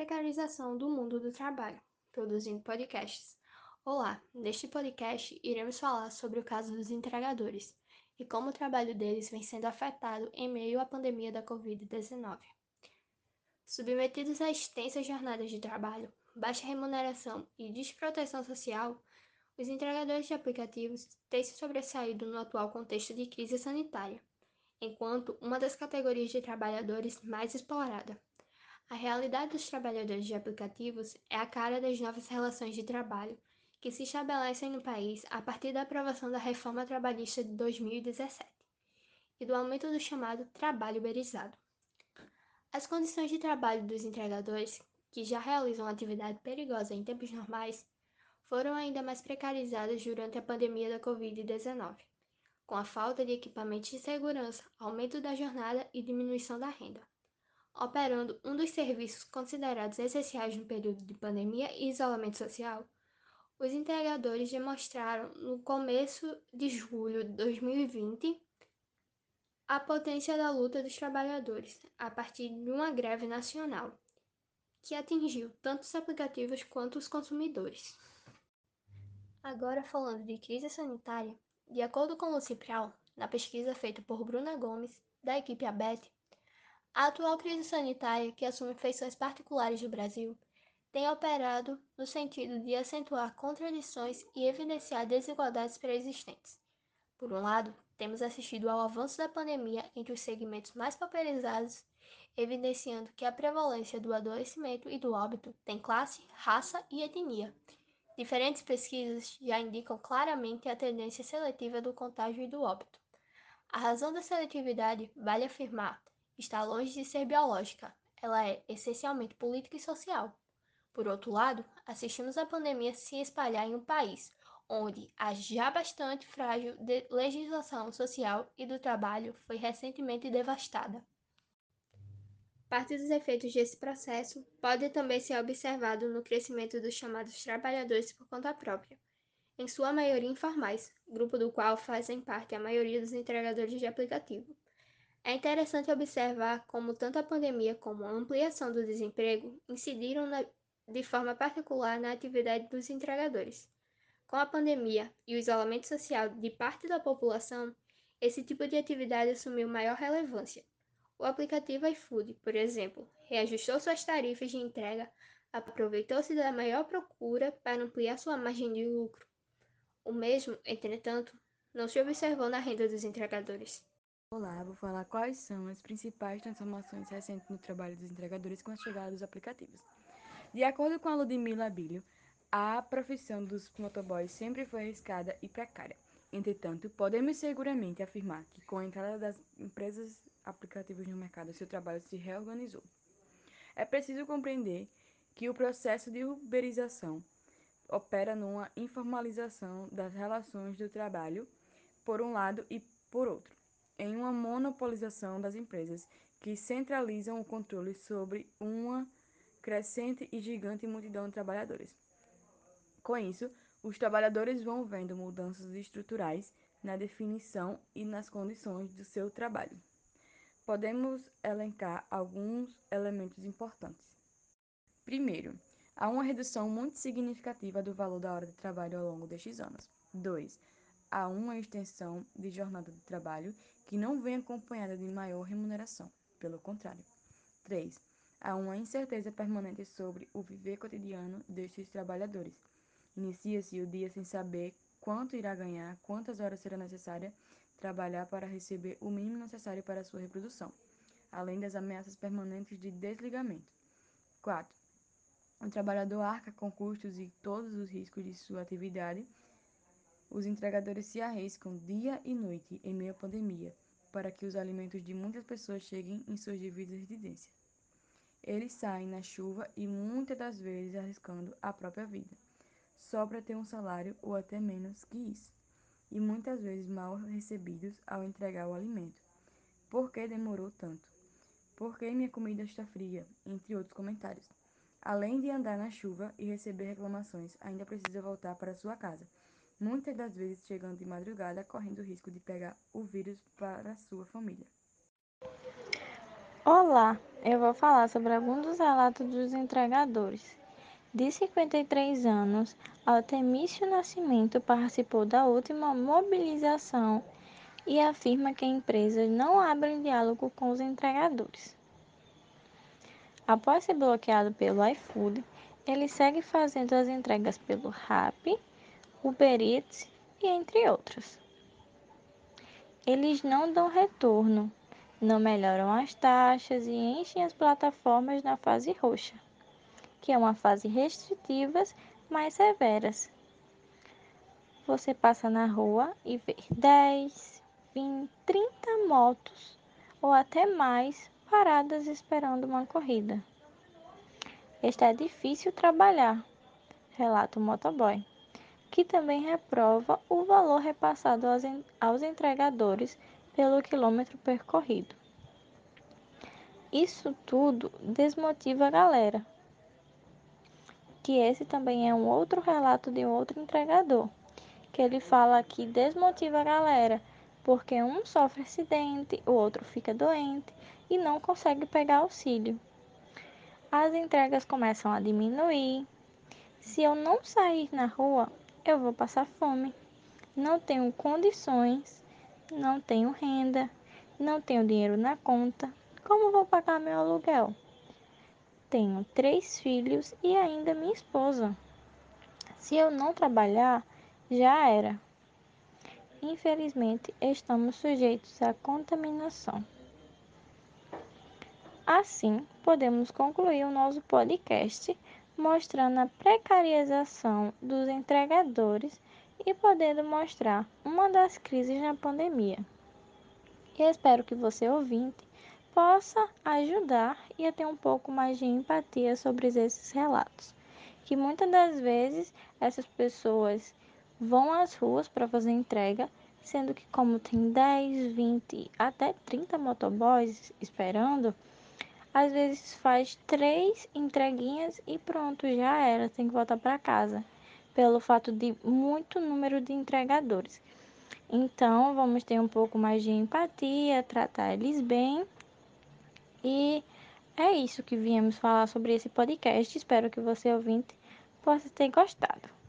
precarização do mundo do trabalho, produzindo podcasts. Olá, neste podcast iremos falar sobre o caso dos entregadores e como o trabalho deles vem sendo afetado em meio à pandemia da Covid-19. Submetidos a extensas jornadas de trabalho, baixa remuneração e desproteção social, os entregadores de aplicativos têm se sobressaído no atual contexto de crise sanitária, enquanto uma das categorias de trabalhadores mais explorada. A realidade dos trabalhadores de aplicativos é a cara das novas relações de trabalho que se estabelecem no país a partir da aprovação da reforma trabalhista de 2017 e do aumento do chamado trabalho uberizado. As condições de trabalho dos entregadores, que já realizam atividade perigosa em tempos normais, foram ainda mais precarizadas durante a pandemia da Covid-19, com a falta de equipamentos de segurança, aumento da jornada e diminuição da renda operando um dos serviços considerados essenciais no período de pandemia e isolamento social, os entregadores demonstraram no começo de julho de 2020 a potência da luta dos trabalhadores a partir de uma greve nacional que atingiu tanto os aplicativos quanto os consumidores. Agora falando de crise sanitária, de acordo com Luci Prial, na pesquisa feita por Bruna Gomes, da equipe ABET, a atual crise sanitária, que assume feições particulares do Brasil, tem operado no sentido de acentuar contradições e evidenciar desigualdades pré-existentes. Por um lado, temos assistido ao avanço da pandemia entre os segmentos mais pauperizados, evidenciando que a prevalência do adoecimento e do óbito tem classe, raça e etnia. Diferentes pesquisas já indicam claramente a tendência seletiva do contágio e do óbito. A razão da seletividade, vale afirmar, está longe de ser biológica, ela é essencialmente política e social. Por outro lado, assistimos a pandemia se espalhar em um país onde a já bastante frágil legislação social e do trabalho foi recentemente devastada. Parte dos efeitos desse processo pode também ser observado no crescimento dos chamados trabalhadores por conta própria, em sua maioria informais, grupo do qual fazem parte a maioria dos entregadores de aplicativo. É interessante observar como tanto a pandemia como a ampliação do desemprego incidiram na, de forma particular na atividade dos entregadores. Com a pandemia e o isolamento social de parte da população, esse tipo de atividade assumiu maior relevância. O aplicativo iFood, por exemplo, reajustou suas tarifas de entrega, aproveitou-se da maior procura para ampliar sua margem de lucro. O mesmo, entretanto, não se observou na renda dos entregadores. Olá, vou falar quais são as principais transformações recentes no trabalho dos entregadores com a chegada dos aplicativos. De acordo com a Ludmila Bilho, a profissão dos motoboys sempre foi arriscada e precária. Entretanto, podemos seguramente afirmar que com a entrada das empresas aplicativos no mercado, seu trabalho se reorganizou. É preciso compreender que o processo de uberização opera numa informalização das relações do trabalho, por um lado, e por outro em uma monopolização das empresas, que centralizam o controle sobre uma crescente e gigante multidão de trabalhadores. Com isso, os trabalhadores vão vendo mudanças estruturais na definição e nas condições do seu trabalho. Podemos elencar alguns elementos importantes. Primeiro, há uma redução muito significativa do valor da hora de trabalho ao longo destes anos. 2 a uma extensão de jornada de trabalho que não vem acompanhada de maior remuneração. Pelo contrário. 3. Há uma incerteza permanente sobre o viver cotidiano destes trabalhadores. Inicia-se o dia sem saber quanto irá ganhar, quantas horas será necessária trabalhar para receber o mínimo necessário para sua reprodução, além das ameaças permanentes de desligamento. 4. O trabalhador arca com custos e todos os riscos de sua atividade os entregadores se arriscam dia e noite em meio à pandemia para que os alimentos de muitas pessoas cheguem em suas devidas residências. Eles saem na chuva e muitas das vezes arriscando a própria vida, só para ter um salário ou até menos que isso, e muitas vezes mal recebidos ao entregar o alimento. Por que demorou tanto? Por que minha comida está fria? Entre outros comentários. Além de andar na chuva e receber reclamações, ainda precisa voltar para sua casa muitas das vezes chegando de madrugada, correndo o risco de pegar o vírus para sua família. Olá, eu vou falar sobre alguns dos relatos dos entregadores. De 53 anos, Altemício Nascimento participou da última mobilização e afirma que empresas não abrem diálogo com os entregadores. Após ser bloqueado pelo iFood, ele segue fazendo as entregas pelo Rappi, Uber Eats e entre outros. Eles não dão retorno, não melhoram as taxas e enchem as plataformas na fase roxa, que é uma fase restritivas mais severas. Você passa na rua e vê 10, 20, 30 motos ou até mais paradas esperando uma corrida. Está difícil trabalhar, relata o motoboy, que também reprova o valor repassado aos, aos entregadores pelo quilômetro percorrido. Isso tudo desmotiva a galera. Que esse também é um outro relato de um outro entregador, que ele fala que desmotiva a galera, porque um sofre acidente, o outro fica doente e não consegue pegar auxílio as entregas começam a diminuir. Se eu não sair na rua, eu vou passar fome. Não tenho condições, não tenho renda, não tenho dinheiro na conta. Como vou pagar meu aluguel? Tenho três filhos e ainda minha esposa. Se eu não trabalhar, já era. Infelizmente, estamos sujeitos à contaminação. Assim, podemos concluir o nosso podcast mostrando a precarização dos entregadores e podendo mostrar uma das crises na pandemia. E espero que você, ouvinte, possa ajudar e ter um pouco mais de empatia sobre esses relatos. Que muitas das vezes essas pessoas vão às ruas para fazer entrega, sendo que como tem 10, 20, até 30 motoboys esperando, às vezes faz três entreguinhas e pronto, já era, tem que voltar para casa, pelo fato de muito número de entregadores. Então, vamos ter um pouco mais de empatia, tratar eles bem. E é isso que viemos falar sobre esse podcast. Espero que você ouvinte possa ter gostado.